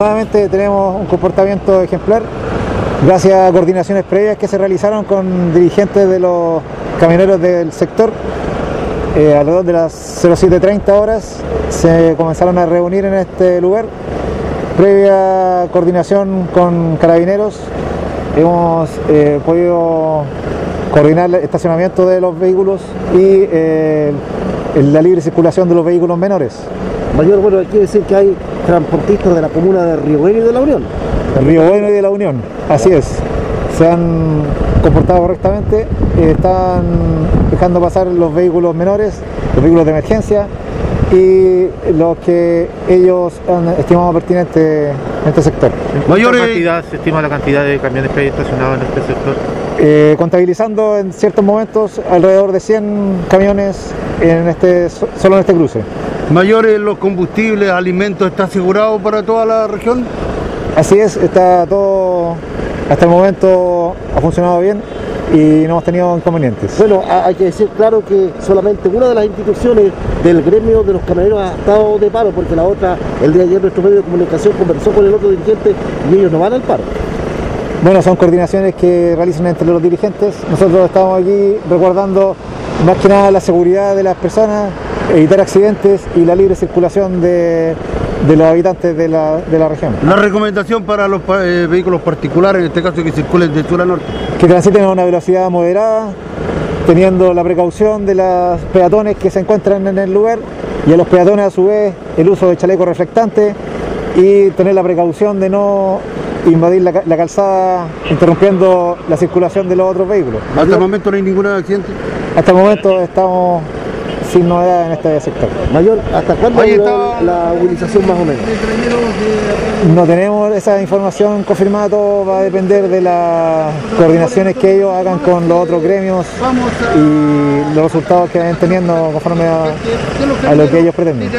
Nuevamente tenemos un comportamiento ejemplar gracias a coordinaciones previas que se realizaron con dirigentes de los camioneros del sector. Eh, alrededor de las 07.30 horas se comenzaron a reunir en este lugar. Previa coordinación con carabineros hemos eh, podido coordinar el estacionamiento de los vehículos y eh, la libre circulación de los vehículos menores. Mayor, bueno, quiere decir que hay transportistas de la comuna de Río Bueno y de La Unión. Río Bueno y de la Unión, así es. Se han comportado correctamente, eh, están dejando pasar los vehículos menores, los vehículos de emergencia y los que ellos han estimado pertinente en este sector. Mayor cantidad, se estima la cantidad de camiones que hay estacionados en este sector. Eh, contabilizando en ciertos momentos alrededor de 100 camiones en este, solo en este cruce. Mayores los combustibles, alimentos, ¿está asegurado para toda la región? Así es, está todo, hasta el momento ha funcionado bien y no hemos tenido inconvenientes. Bueno, hay que decir claro que solamente una de las instituciones del gremio de los camioneros ha estado de paro, porque la otra, el día de ayer nuestro medio de comunicación conversó con el otro dirigente y ellos no van al paro. Bueno, son coordinaciones que realizan entre los dirigentes. Nosotros estamos aquí recordando más que nada la seguridad de las personas, evitar accidentes y la libre circulación de, de los habitantes de la, de la, región. La recomendación para los eh, vehículos particulares, en este caso que circulen de sur a norte. Que transiten a una velocidad moderada, teniendo la precaución de los peatones que se encuentran en el lugar y a los peatones a su vez el uso de chaleco reflectante y tener la precaución de no invadir la, la, calzada interrumpiendo la circulación de los otros vehículos. ¿Hasta el momento no hay ningún accidente? Hasta el momento estamos sin novedad en este sector. Mayor, ¿hasta cuándo hay la, la movilización más o menos? No tenemos esa información confirmada, todo va a depender de las coordinaciones que ellos hagan con los otros gremios y los resultados que vayan teniendo conforme a, a lo que ellos pretenden.